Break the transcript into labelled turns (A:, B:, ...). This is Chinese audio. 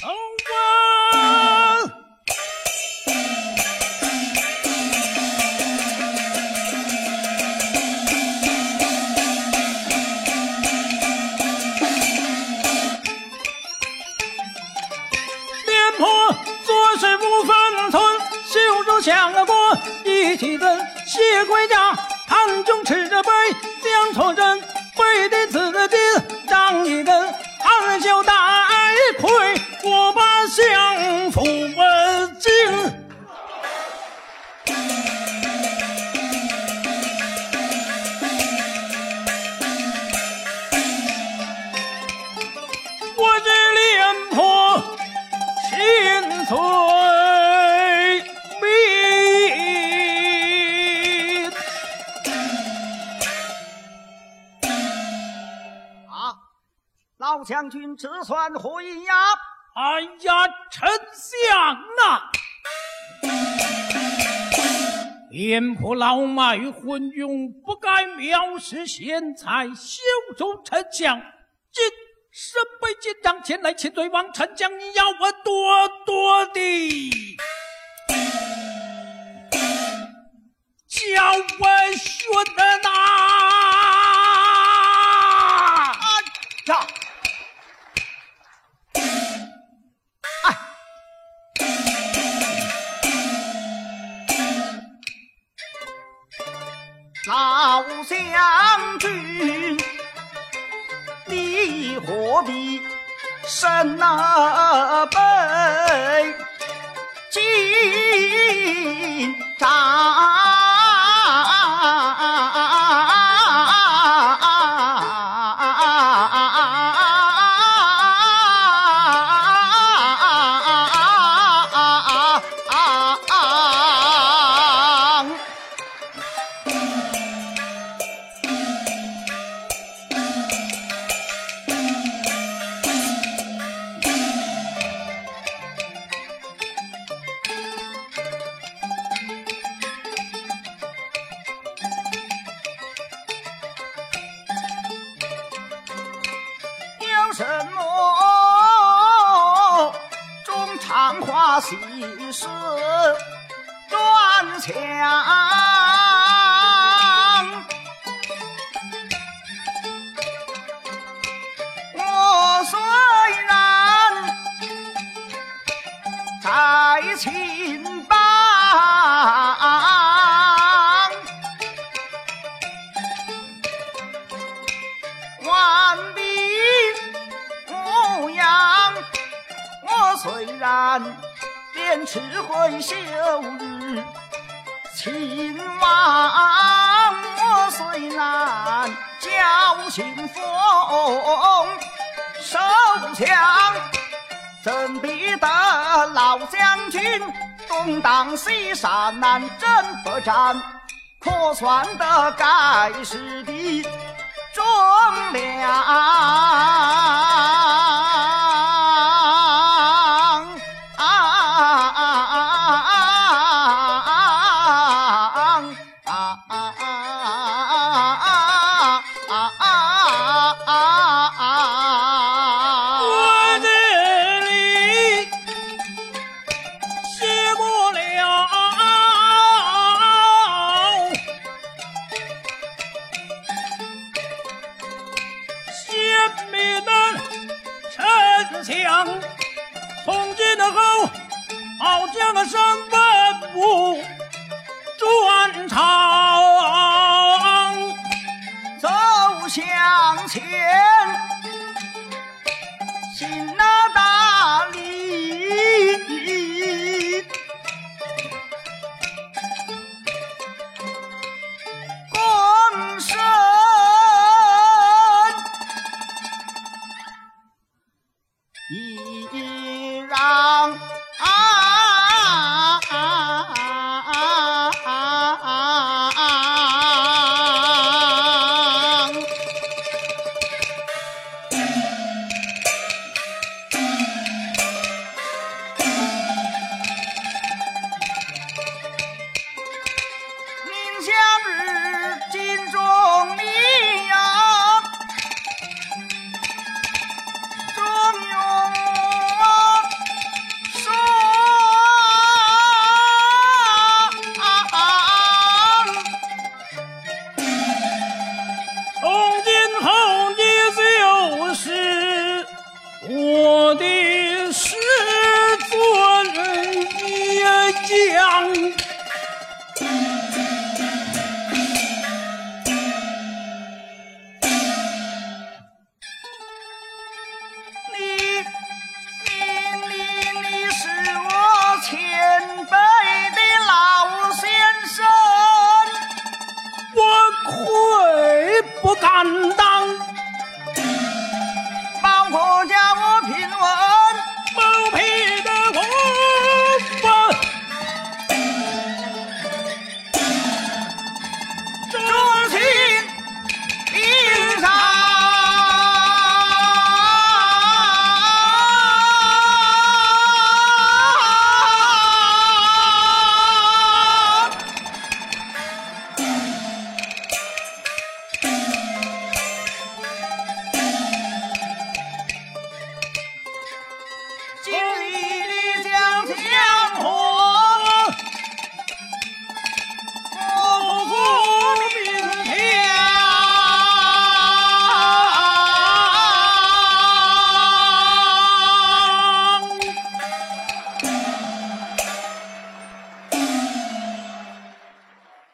A: 走啊！廉颇做事不分寸，袖手相过一起人，谢归家，汉中持着杯，将错
B: 将军这算何意呀？
A: 哎呀，丞相啊！廉颇老迈昏庸，不该藐视贤才，羞辱丞相。今身背金章前来请罪，望丞相你要我多多的教我训呐！
B: 何必生那悲紧长话细事专讲？我虽然在秦邦。万里无恙。我虽然便智慧秀日秦王，我虽然侥幸逢手枪，怎比得老将军东挡西杀，南征北战，可算得盖世的忠良。
A: 鲜明的丞相，从今后好将的身份不转朝。